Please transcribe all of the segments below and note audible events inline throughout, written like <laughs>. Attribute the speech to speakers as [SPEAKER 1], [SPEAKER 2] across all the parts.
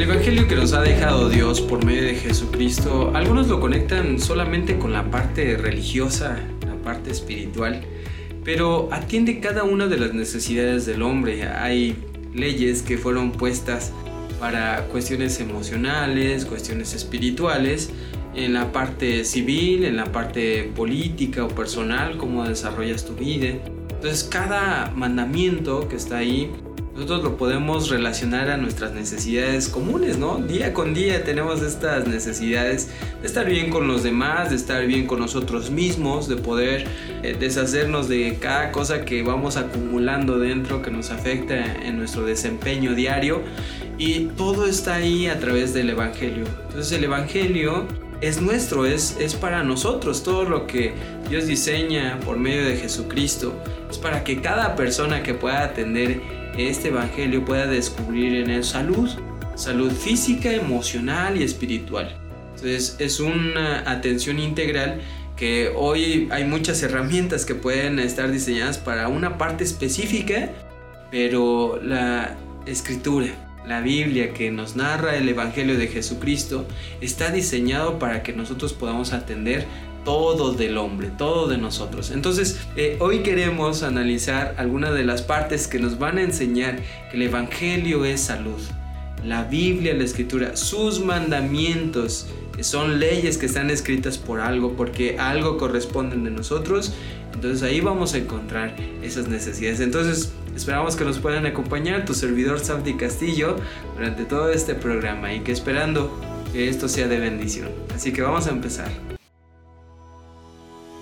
[SPEAKER 1] El Evangelio que nos ha dejado Dios por medio de Jesucristo, algunos lo conectan solamente con la parte religiosa, la parte espiritual, pero atiende cada una de las necesidades del hombre. Hay leyes que fueron puestas para cuestiones emocionales, cuestiones espirituales, en la parte civil, en la parte política o personal, cómo desarrollas tu vida. Entonces cada mandamiento que está ahí, nosotros lo podemos relacionar a nuestras necesidades comunes, ¿no? Día con día tenemos estas necesidades de estar bien con los demás, de estar bien con nosotros mismos, de poder eh, deshacernos de cada cosa que vamos acumulando dentro que nos afecta en nuestro desempeño diario. Y todo está ahí a través del Evangelio. Entonces el Evangelio es nuestro, es, es para nosotros. Todo lo que Dios diseña por medio de Jesucristo es para que cada persona que pueda atender este Evangelio pueda descubrir en él salud, salud física, emocional y espiritual. Entonces es una atención integral que hoy hay muchas herramientas que pueden estar diseñadas para una parte específica, pero la escritura, la Biblia que nos narra el Evangelio de Jesucristo está diseñado para que nosotros podamos atender todo del hombre, todo de nosotros. Entonces, eh, hoy queremos analizar algunas de las partes que nos van a enseñar que el Evangelio es salud. La Biblia, la Escritura, sus mandamientos, que son leyes que están escritas por algo, porque algo corresponden de nosotros. Entonces ahí vamos a encontrar esas necesidades. Entonces, Esperamos que nos puedan acompañar tu servidor Santi Castillo durante todo este programa y que esperando que esto sea de bendición. Así que vamos a empezar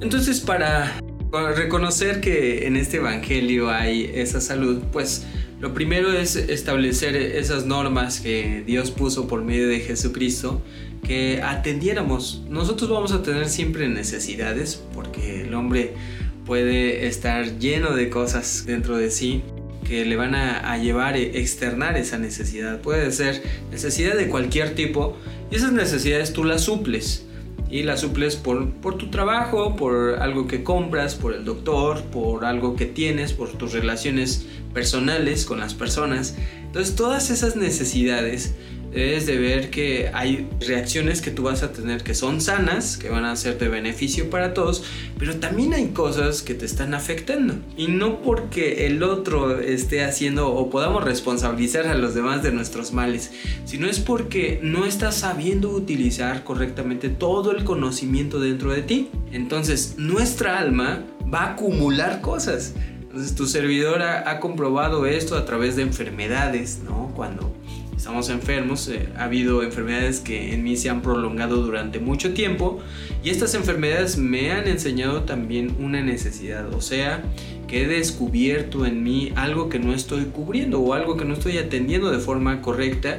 [SPEAKER 1] Entonces, para reconocer que en este Evangelio hay esa salud, pues lo primero es establecer esas normas que Dios puso por medio de Jesucristo, que atendiéramos. Nosotros vamos a tener siempre necesidades, porque el hombre puede estar lleno de cosas dentro de sí que le van a, llevar a externar esa necesidad. Puede ser necesidad de cualquier tipo y esas necesidades tú las suples y la suples por, por tu trabajo, por algo que compras, por el doctor, por algo que tienes, por tus relaciones personales con las personas. Entonces todas esas necesidades debes de ver que hay reacciones que tú vas a tener que son sanas, que van a ser de beneficio para todos, pero también hay cosas que te están afectando. Y no porque el otro esté haciendo o podamos responsabilizar a los demás de nuestros males, sino es porque no estás sabiendo utilizar correctamente todo el conocimiento dentro de ti. Entonces nuestra alma va a acumular cosas. Entonces tu servidor ha, ha comprobado esto a través de enfermedades, ¿no? Cuando estamos enfermos, eh, ha habido enfermedades que en mí se han prolongado durante mucho tiempo y estas enfermedades me han enseñado también una necesidad, o sea, que he descubierto en mí algo que no estoy cubriendo o algo que no estoy atendiendo de forma correcta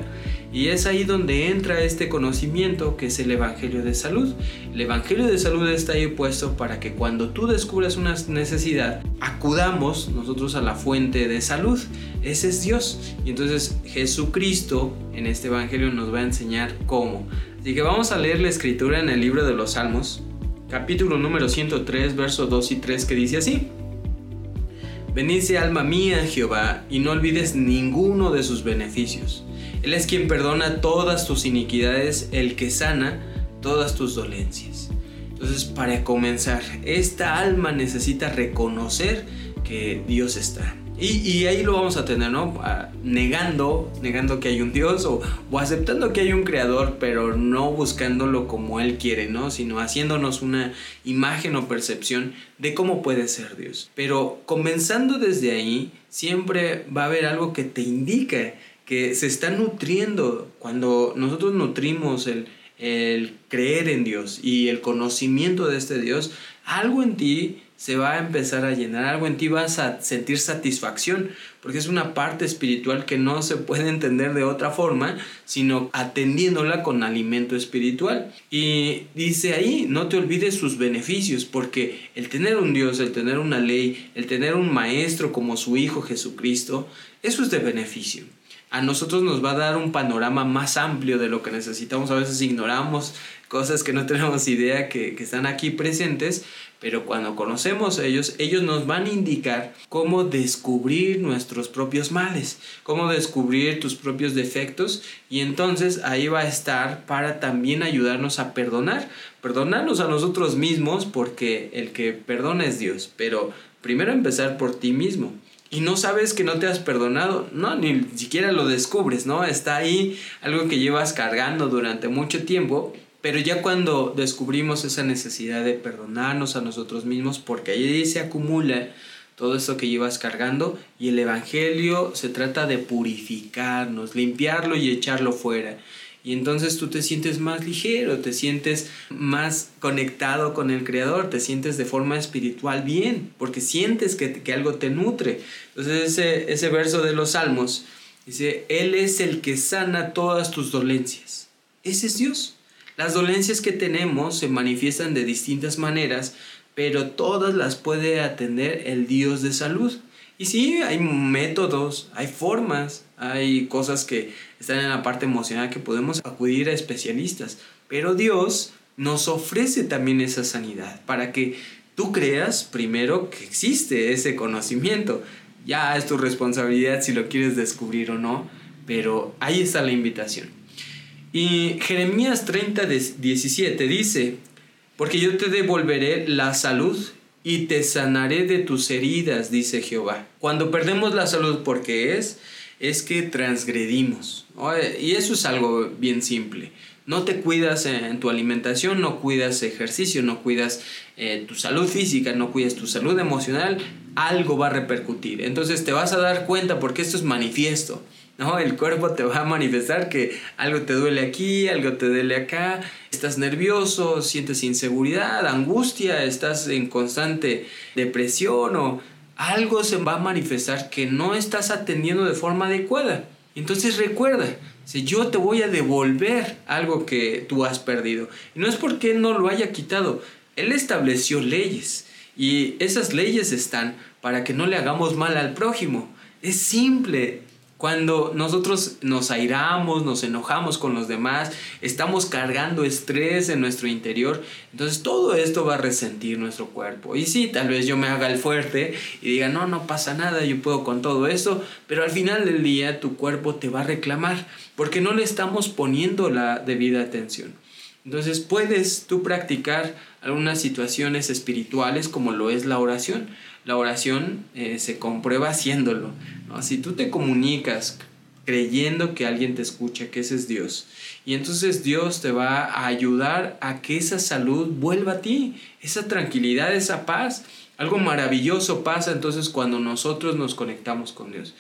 [SPEAKER 1] y es ahí donde entra este conocimiento que es el Evangelio de Salud. El Evangelio de Salud está ahí puesto para que cuando tú descubras una necesidad, acudamos nosotros a la fuente de salud. Ese es Dios. Y entonces Jesucristo en este Evangelio nos va a enseñar cómo. Así que vamos a leer la escritura en el libro de los Salmos, capítulo número 103, versos 2 y 3, que dice así. Bendice alma mía Jehová y no olvides ninguno de sus beneficios él es quien perdona todas tus iniquidades, el que sana todas tus dolencias. Entonces, para comenzar, esta alma necesita reconocer que Dios está. Y, ahí lo vamos a tener, ¿no? Negando, negando que hay un Dios o, o, aceptando que hay un creador, pero no buscándolo como Él quiere, ¿no? Sino haciéndonos una imagen o percepción de cómo puede ser Dios. Pero comenzando desde ahí, siempre va a haber algo que te indica que se está nutriendo. Cuando nosotros nutrimos el, el creer en Dios y el conocimiento de este Dios, algo en ti se va a empezar a llenar, algo en ti vas a sentir satisfacción, porque es una parte espiritual que no se puede entender de otra forma, sino atendiéndola con alimento espiritual. Y dice ahí, no te olvides sus beneficios, porque el tener un Dios, el tener una ley, el tener un maestro como su Hijo Jesucristo, eso es de beneficio a nosotros nos va a dar un panorama más amplio de lo que necesitamos. A veces ignoramos cosas que no tenemos idea que, que, están aquí presentes, pero cuando conocemos a ellos, ellos nos van a indicar cómo descubrir nuestros propios males, cómo descubrir tus propios defectos y entonces ahí va a estar para también ayudarnos a perdonar, perdonarnos a nosotros mismos porque el que perdona es Dios, pero primero empezar por ti mismo. Y no sabes que no te has perdonado, no, ni siquiera lo descubres, ¿no? Está ahí algo que llevas cargando durante mucho tiempo pero ya cuando descubrimos esa necesidad de perdonarnos a nosotros mismos, porque ahí se acumula todo eso que llevas cargando y el Evangelio se trata de purificarnos, limpiarlo y echarlo fuera. Y entonces tú te sientes más ligero, te sientes más conectado con el Creador, te sientes de forma espiritual bien, porque sientes que, que algo te nutre. Entonces ese, ese verso de los Salmos dice, Él es el que sana todas tus dolencias. Ese es Dios. Las dolencias que tenemos se manifiestan de distintas maneras, pero todas las puede atender el Dios de salud. Y sí, hay métodos, hay formas, hay cosas que están en la parte emocional que podemos acudir a especialistas, pero Dios nos ofrece también esa sanidad para que tú creas primero que existe ese conocimiento. Ya es tu responsabilidad si lo quieres descubrir o no, pero ahí está la invitación. Y Jeremías 30, 17 dice, porque yo te devolveré la salud y te sanaré de tus heridas, dice Jehová. Cuando perdemos la salud, porque es? Es que transgredimos. Y eso es algo bien simple. No te cuidas en tu alimentación, no cuidas ejercicio, no cuidas eh, tu salud física, no cuidas tu salud emocional, algo va a repercutir. Entonces te vas a dar cuenta porque esto es manifiesto. ¿no? El cuerpo te va a manifestar que algo te duele aquí, algo te duele acá, estás nervioso, sientes inseguridad, angustia, estás en constante depresión o algo se va a manifestar que no estás atendiendo de forma adecuada. Entonces recuerda, si yo te voy a devolver algo que tú has perdido, y no es porque no lo haya quitado, Él estableció leyes y esas leyes están para que no le hagamos mal al prójimo. Es simple, cuando nosotros nos airamos, nos enojamos con los demás, estamos cargando estrés en nuestro interior, entonces todo esto va a resentir nuestro cuerpo. Y sí, tal vez yo me haga el fuerte y diga, no, no pasa nada, yo puedo con todo eso, pero al final del día tu cuerpo te va a reclamar porque no le estamos poniendo la debida atención. Entonces puedes tú practicar algunas situaciones espirituales como lo es la oración. La oración eh, se comprueba haciéndolo. Si tú te comunicas creyendo que alguien te escucha, que ese es Dios, y entonces Dios te va a ayudar a que esa salud vuelva a ti, esa tranquilidad, esa paz. Algo maravilloso pasa entonces cuando nosotros nos conectamos con Dios.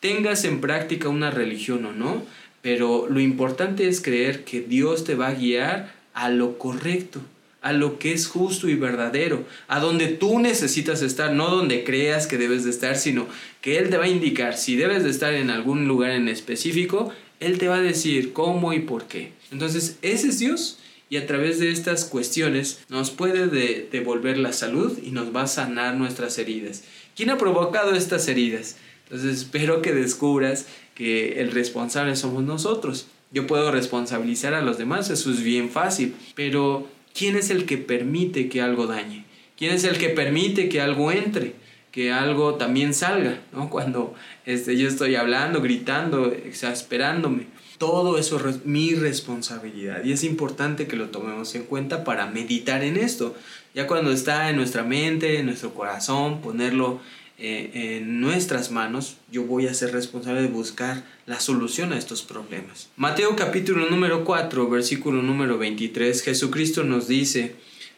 [SPEAKER 1] Tengas en práctica una religión o no, pero lo importante es creer que Dios te va a guiar a lo correcto a lo que es justo y verdadero, a donde tú necesitas estar, no donde creas que debes de estar, sino que Él te va a indicar si debes de estar en algún lugar en específico, Él te va a decir cómo y por qué. Entonces, ese es Dios y a través de estas cuestiones nos puede devolver la salud y nos va a sanar nuestras heridas. ¿Quién ha provocado estas heridas? Entonces espero que descubras que el responsable somos nosotros. Yo puedo responsabilizar a los demás, eso es bien fácil, pero ¿Quién es el que permite que algo dañe? ¿Quién es el que permite que algo entre? Que algo también salga, ¿no? <laughs> Cuando este, yo estoy hablando, gritando, exasperándome. Todo eso es mi responsabilidad y es importante que lo tomemos en cuenta para meditar en esto. Ya cuando está en nuestra mente, en nuestro corazón, ponerlo eh, en nuestras manos, yo voy a ser responsable de buscar la solución a estos problemas. Mateo capítulo número 4, versículo número 23, Jesucristo nos dice,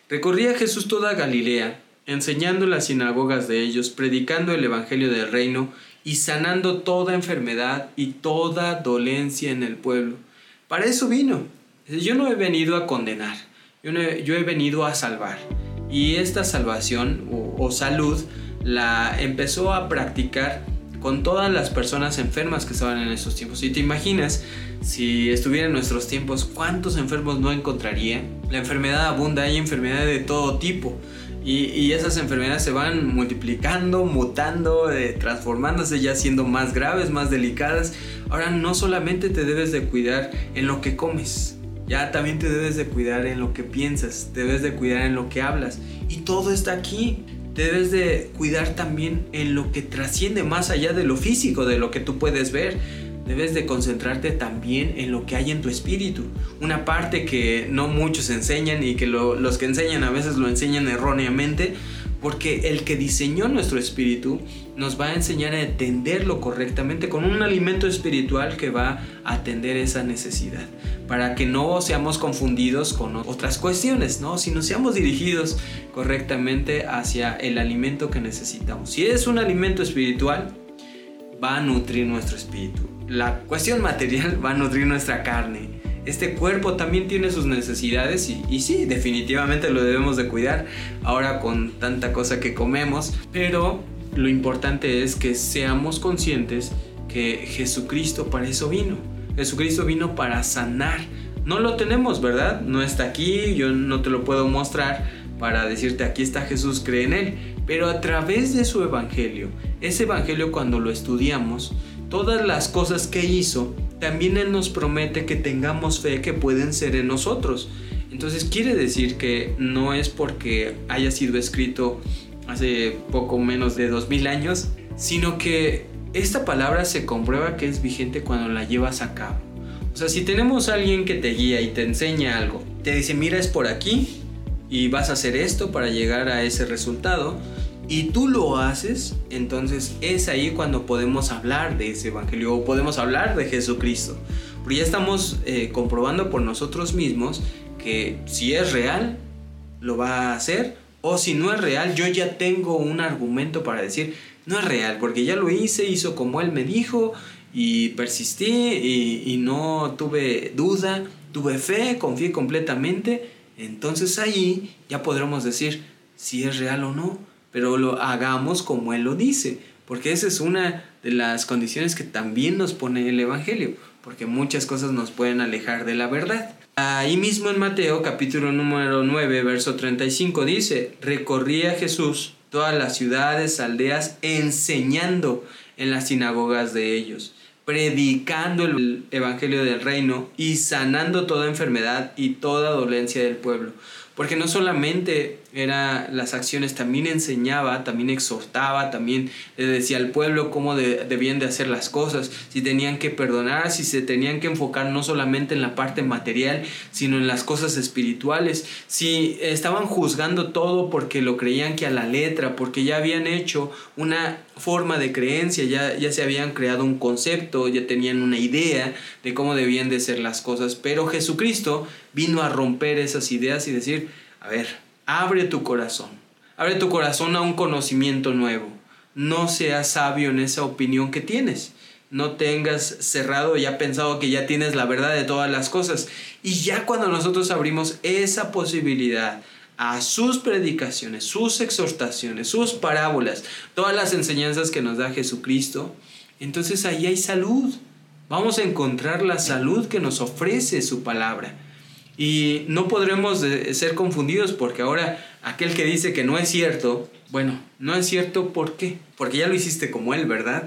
[SPEAKER 1] recorría Jesús toda Galilea, enseñando en las sinagogas de ellos, predicando el Evangelio del reino y sanando toda enfermedad y toda dolencia en el pueblo. Para eso vino. Yo no he venido a condenar, yo, he venido a salvar. Y esta salvación o salud la empezó a practicar con todas las personas enfermas que estaban en esos tiempos. Y te imaginas, si estuviera en nuestros tiempos, ¿cuántos enfermos no encontraría? La enfermedad abunda, hay enfermedades de todo tipo. Y, esas enfermedades se van multiplicando, mutando, eh, transformándose, ya siendo más graves, más delicadas. Ahora no solamente te debes de cuidar en lo que comes, ya también te debes de cuidar en lo que piensas, debes de cuidar en lo que hablas. Y todo está aquí debes de cuidar también en lo que trasciende más allá de lo físico, de lo que tú puedes ver. Debes de concentrarte también en lo que hay en tu espíritu. Una parte que no muchos enseñan y que los que enseñan a veces lo enseñan erróneamente, porque el que diseñó nuestro espíritu nos va a enseñar a entenderlo correctamente con un alimento espiritual que va a atender esa necesidad para que no seamos confundidos con otras cuestiones, ¿no? sino seamos dirigidos correctamente hacia el alimento que necesitamos. Si es un alimento espiritual, va a nutrir nuestro espíritu. La cuestión material <laughs> va a nutrir nuestra carne. Este cuerpo también tiene sus necesidades y, y sí, definitivamente lo debemos de cuidar ahora con tanta cosa que comemos, pero lo importante es que seamos conscientes que Jesucristo para eso vino Jesucristo vino para sanar. No lo tenemos, ¿verdad? No está aquí, yo no te lo puedo mostrar para decirte aquí está Jesús, cree en Él. Pero a través de su evangelio, ese evangelio cuando lo estudiamos, todas las cosas que hizo, también Él nos promete que tengamos fe que pueden ser en nosotros. Entonces quiere decir que no es porque haya sido escrito hace poco menos de dos mil años, sino que esta palabra se comprueba que es vigente cuando la llevas a cabo. O sea, si tenemos alguien que te guía y te enseña algo, te dice, mira, es por aquí y vas a hacer esto para llegar a ese resultado, y tú lo haces, entonces es ahí cuando podemos hablar de ese evangelio o podemos hablar de Jesucristo. Porque ya estamos eh, comprobando por nosotros mismos que si es real, lo va a hacer, o si no es real, yo ya tengo un argumento para decir, no es real, porque ya lo hice, hizo como él me dijo y persistí y, no tuve duda, tuve fe, confié completamente. Entonces ahí ya podremos decir si es real o no, pero lo hagamos como él lo dice, porque esa es una de las condiciones que también nos pone el Evangelio, porque muchas cosas nos pueden alejar de la verdad. Ahí mismo en Mateo capítulo número 9, verso 35 dice, recorría Jesús todas las ciudades, aldeas, enseñando en las sinagogas de ellos, predicando el Evangelio del reino y sanando toda enfermedad y toda dolencia del pueblo. Porque no solamente era las acciones, también enseñaba, también exhortaba, también le decía al pueblo cómo debían de hacer las cosas, si tenían que perdonar, si se tenían que enfocar no solamente en la parte material, sino en las cosas espirituales, si estaban juzgando todo porque lo creían que a la letra, porque ya habían hecho una forma de creencia, ya, ya se habían creado un concepto, ya tenían una idea de cómo debían de ser las cosas, pero Jesucristo vino a romper esas ideas y decir, a ver, abre tu corazón, abre tu corazón a un conocimiento nuevo, no seas sabio en esa opinión que tienes. No tengas cerrado ya pensado que ya tienes la verdad de todas las cosas. Y ya cuando nosotros abrimos esa posibilidad a sus predicaciones, sus exhortaciones, sus parábolas, todas las enseñanzas que nos da Jesucristo, entonces ahí hay salud. Vamos a encontrar la salud que nos ofrece su palabra. Y no podremos ser confundidos porque ahora aquel que dice que no es cierto, bueno, no es cierto ¿por qué? Porque ya lo hiciste como él, ¿verdad?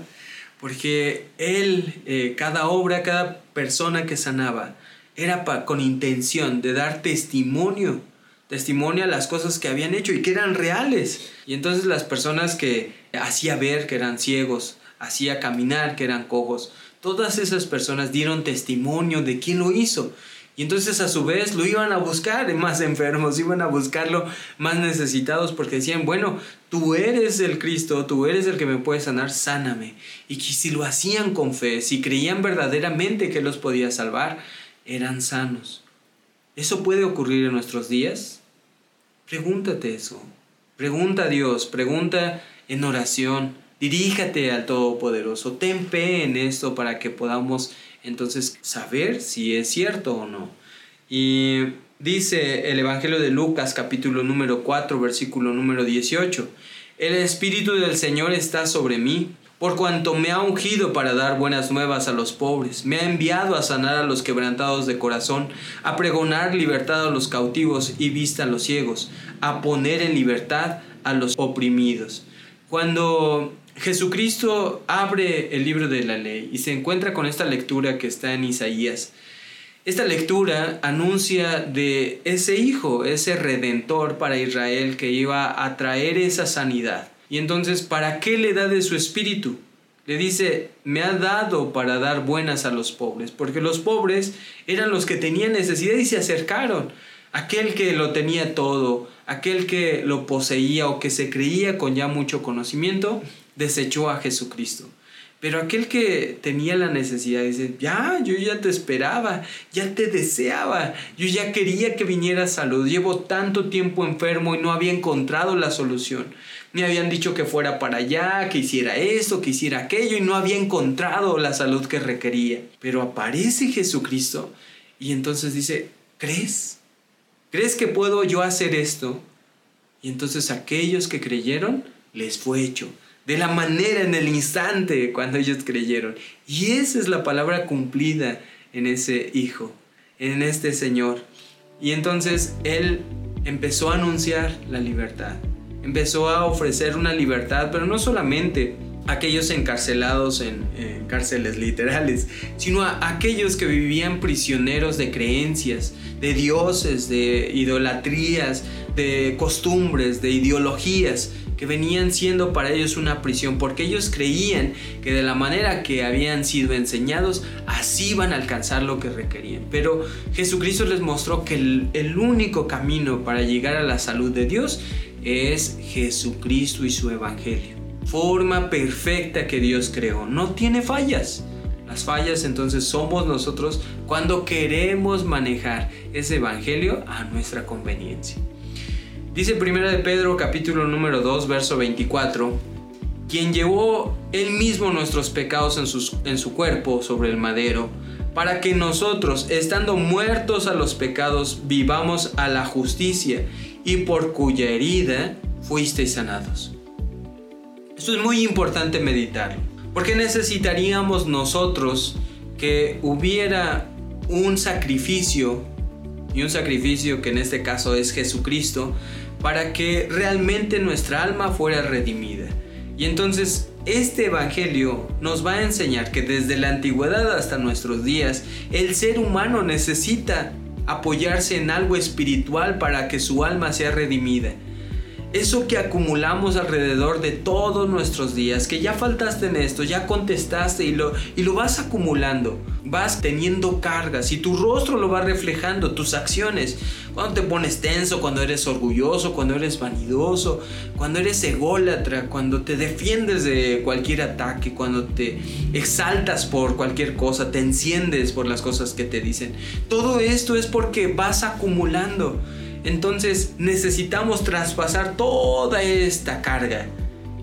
[SPEAKER 1] Porque él, eh, cada obra, cada persona que sanaba, era con intención de dar testimonio, testimonio a las cosas que habían hecho y que eran reales. Y entonces las personas que hacía ver que eran ciegos, hacía caminar que eran cojos, todas esas personas dieron testimonio de quién lo hizo. Y entonces a su vez lo iban a buscar más enfermos, iban a buscarlo más necesitados porque decían, bueno, tú eres el Cristo, tú eres el que me puede sanar, sáname. Y que si lo hacían con fe, si creían verdaderamente que los podía salvar, eran sanos. ¿Eso puede ocurrir en nuestros días? Pregúntate eso. Pregunta a Dios, pregunta en oración, diríjate al Todopoderoso, ten fe en esto para que podamos entonces saber si es cierto o no. Y dice el Evangelio de Lucas capítulo número 4 versículo número 18, el Espíritu del Señor está sobre mí, por cuanto me ha ungido para dar buenas nuevas a los pobres, me ha enviado a sanar a los quebrantados de corazón, a pregonar libertad a los cautivos y vista a los ciegos, a poner en libertad a los oprimidos. Cuando Jesucristo abre el libro de la ley y se encuentra con esta lectura que está en Isaías. Esta lectura anuncia de ese hijo, ese redentor para Israel que iba a traer esa sanidad. Y entonces, ¿para qué le da de su espíritu? Le dice, me ha dado para dar buenas a los pobres, porque los pobres eran los que tenían necesidad y se acercaron. Aquel que lo tenía todo, aquel que lo poseía o que se creía con ya mucho conocimiento, desechó a Jesucristo. Pero aquel que tenía la necesidad dice, ya, yo ya te esperaba, ya te deseaba, yo ya quería que viniera salud, llevo tanto tiempo enfermo y no había encontrado la solución. Me habían dicho que fuera para allá, que hiciera esto, que hiciera aquello y no había encontrado la salud que requería. Pero aparece Jesucristo y entonces dice, ¿crees? ¿Crees que puedo yo hacer esto? Y entonces aquellos que creyeron, les fue hecho de la manera en el instante cuando ellos creyeron. Y esa es la palabra cumplida en ese hijo, en este Señor. Y entonces Él empezó a anunciar la libertad, empezó a ofrecer una libertad, pero no solamente aquellos encarcelados en, cárceles literales, sino a aquellos que vivían prisioneros de creencias, de dioses, de idolatrías, de costumbres, de ideologías que venían siendo para ellos una prisión, porque ellos creían que de la manera que habían sido enseñados, así iban a alcanzar lo que requerían. Pero Jesucristo les mostró que el, único camino para llegar a la salud de Dios es Jesucristo y su Evangelio. Forma perfecta que Dios creó, no tiene fallas. Las fallas entonces somos nosotros cuando queremos manejar ese Evangelio a nuestra conveniencia. Dice 1 de Pedro capítulo número 2 verso 24, quien llevó él mismo nuestros pecados en, en su cuerpo sobre el madero, para que nosotros, estando muertos a los pecados, vivamos a la justicia, y por cuya herida fuisteis sanados. Esto es muy importante meditarlo, porque necesitaríamos nosotros que hubiera un sacrificio, y un sacrificio que en este caso es Jesucristo, para que realmente nuestra alma fuera redimida. Y entonces este Evangelio nos va a enseñar que desde la antigüedad hasta nuestros días el ser humano necesita apoyarse en algo espiritual para que su alma sea redimida eso que acumulamos alrededor de todos nuestros días, que ya faltaste en esto, ya contestaste y lo, y lo vas acumulando, vas teniendo cargas y tu rostro lo va reflejando, tus acciones. Cuando te pones tenso, cuando eres orgulloso, cuando eres vanidoso, cuando eres ególatra, cuando te defiendes de cualquier ataque, cuando te exaltas por cualquier cosa, te enciendes por las cosas que te dicen. Todo esto es porque vas acumulando. Entonces necesitamos traspasar toda esta carga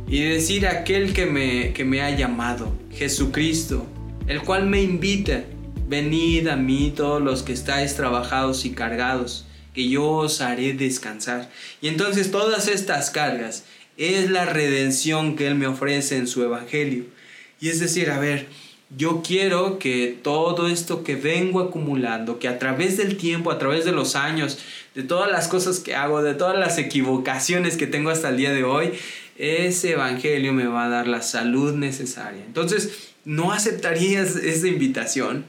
[SPEAKER 1] y decir a aquel que me, que me ha llamado, Jesucristo, el cual me invita, venid a mí todos los que estáis trabajados y cargados, que yo os haré descansar. Y entonces todas estas cargas es la redención que Él me ofrece en su Evangelio. Y es decir, a ver, yo quiero que todo esto que vengo acumulando, que a través del tiempo, a través de los años, de todas las cosas que hago, de todas las equivocaciones que tengo hasta el día de hoy, ese evangelio me va a dar la salud necesaria. Entonces, ¿no aceptarías esa invitación?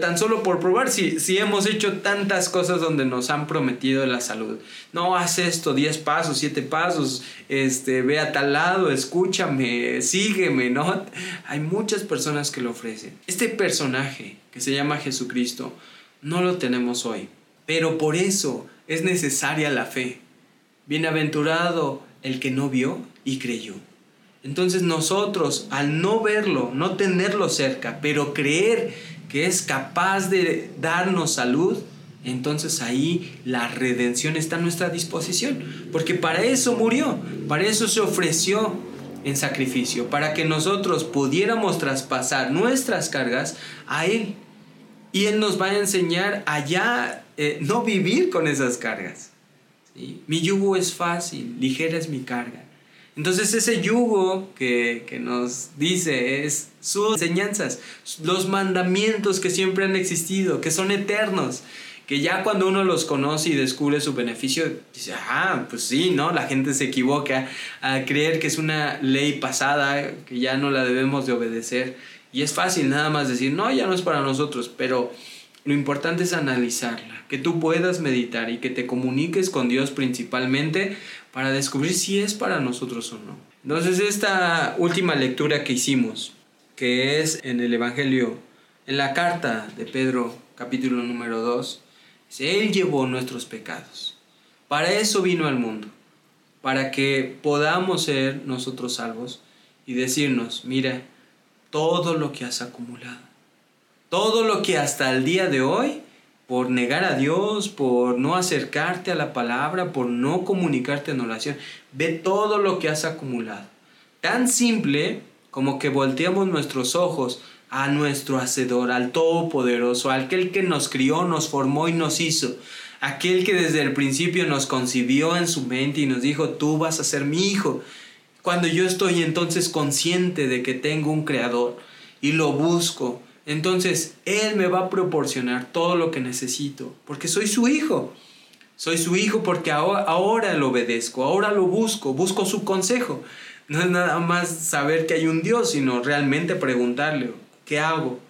[SPEAKER 1] tan solo por probar si, si hemos hecho tantas cosas donde nos han prometido la salud. No, haz esto, 10 pasos, 7 pasos, este, ve a tal lado, escúchame, sígueme, ¿no? Hay muchas personas que lo ofrecen. Este personaje que se llama Jesucristo No lo tenemos hoy. Pero por eso es necesaria la fe. Bienaventurado el que no vio y creyó. Entonces nosotros, al no verlo, no tenerlo cerca, pero creer que es capaz de darnos salud, entonces ahí la redención está a nuestra disposición. Porque para eso murió, para eso se ofreció en sacrificio, para que nosotros pudiéramos traspasar nuestras cargas a Él. Y Él nos va a enseñar a ya eh, no vivir con esas cargas. Mi yugo es fácil, ligera es mi carga. Entonces ese yugo que, que, nos dice es sus enseñanzas, los mandamientos que siempre han existido, que son eternos, que ya cuando uno los conoce y descubre su beneficio, dice, ah, pues sí, ¿no? La gente se equivoca a creer que es una ley pasada, que ya no la debemos de obedecer. Y es fácil nada más decir, no, ya no es para nosotros, pero lo importante es analizarla, que tú puedas meditar y que te comuniques con Dios principalmente para descubrir si es para nosotros o no. Entonces esta última lectura que hicimos, que es en el Evangelio, en la carta de Pedro capítulo número 2, él llevó nuestros pecados. Para eso vino al mundo, para que podamos ser nosotros salvos y decirnos, mira, todo lo que has acumulado, todo lo que hasta el día de hoy, por negar a Dios, por no acercarte a la palabra, por no comunicarte en oración, ve todo lo que has acumulado. Tan simple como que volteamos nuestros ojos a nuestro Hacedor, al Todopoderoso, aquel que nos crió, nos formó y nos hizo, aquel que desde el principio nos concibió en su mente y nos dijo, tú vas a ser mi hijo. Cuando yo estoy entonces consciente de que tengo un creador y lo busco, entonces Él me va a proporcionar todo lo que necesito, porque soy su hijo. Soy su hijo porque ahora, lo obedezco, ahora lo busco, busco su consejo. No es nada más saber que hay un Dios, sino realmente preguntarle, ¿Qué hago?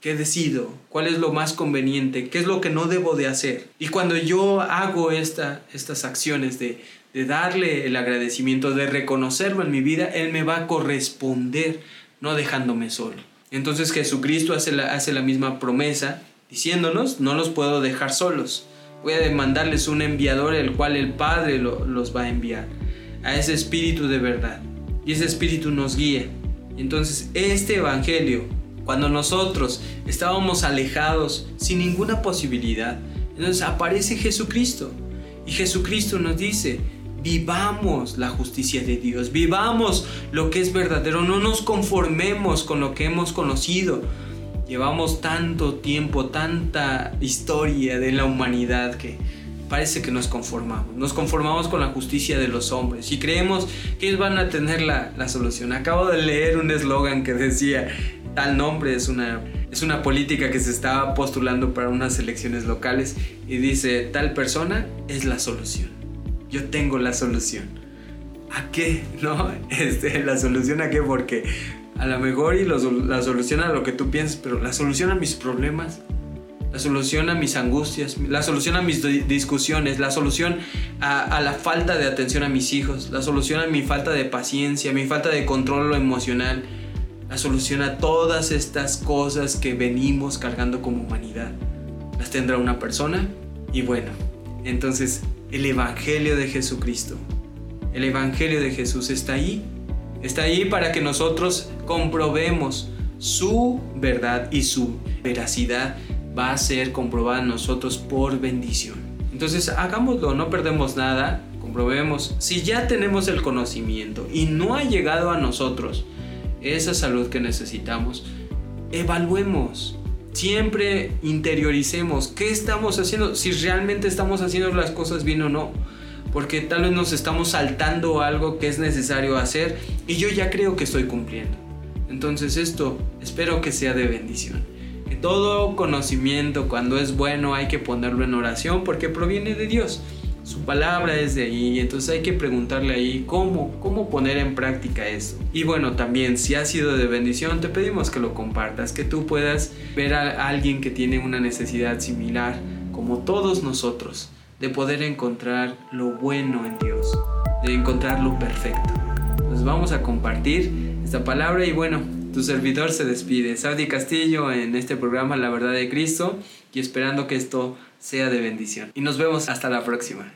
[SPEAKER 1] ¿Qué decido? ¿Cuál es lo más conveniente? ¿Qué es lo que no debo de hacer? Y cuando yo hago esta, estas acciones de, de darle el agradecimiento, de reconocerlo en mi vida, Él me va a corresponder, no dejándome solo. Entonces Jesucristo hace la, hace la misma promesa, diciéndonos, no los puedo dejar solos. Voy a mandarles un enviador, el cual el Padre los va a enviar, a ese Espíritu de verdad. Y ese Espíritu nos guía. Entonces este Evangelio cuando nosotros estábamos alejados sin ninguna posibilidad, entonces aparece Jesucristo. Y Jesucristo nos dice, vivamos la justicia de Dios, vivamos lo que es verdadero, no nos conformemos con lo que hemos conocido. Llevamos tanto tiempo, tanta historia de la humanidad que parece que nos conformamos. Nos conformamos con la justicia de los hombres y creemos que ellos van a tener la, la solución. Acabo de leer un eslogan que decía, tal nombre, es una, es una política que se está postulando para unas elecciones locales y dice, tal persona es la solución. Yo tengo la solución. ¿A qué? <laughs> ¿No? Este, ¿La solución a qué? Porque a lo mejor y la solución a lo que tú piensas, pero la solución a mis problemas, la solución a mis angustias, la solución a mis discusiones, la solución a, a, la falta de atención a mis hijos, la solución a mi falta de paciencia, mi falta de control emocional, la solución a todas estas cosas que venimos cargando como humanidad. Las tendrá una persona y bueno, entonces el Evangelio de Jesucristo, el Evangelio de Jesús está ahí, está ahí para que nosotros comprobemos su verdad y su veracidad va a ser comprobada nosotros por bendición. Entonces hagámoslo, no perdemos nada, comprobemos. Si ya tenemos el conocimiento y no ha llegado a nosotros, esa salud que necesitamos, evaluemos. Siempre interioricemos qué estamos haciendo, si realmente estamos haciendo las cosas bien o no. Porque tal vez nos estamos saltando algo que es necesario hacer y yo ya creo que estoy cumpliendo. Entonces esto espero que sea de bendición. Que todo conocimiento cuando es bueno hay que ponerlo en oración porque proviene de Dios su palabra es de ahí, entonces hay que preguntarle ahí cómo, cómo poner en práctica eso. Y bueno, también si ha sido de bendición, te pedimos que lo compartas, que tú puedas ver a alguien que tiene una necesidad similar, como todos nosotros, de poder encontrar lo bueno en Dios, de encontrar lo perfecto. Nos vamos a compartir esta palabra y bueno, Tu servidor se despide. Saudi Castillo en este programa La Verdad de Cristo y esperando que esto sea de bendición. Y nos vemos hasta la próxima.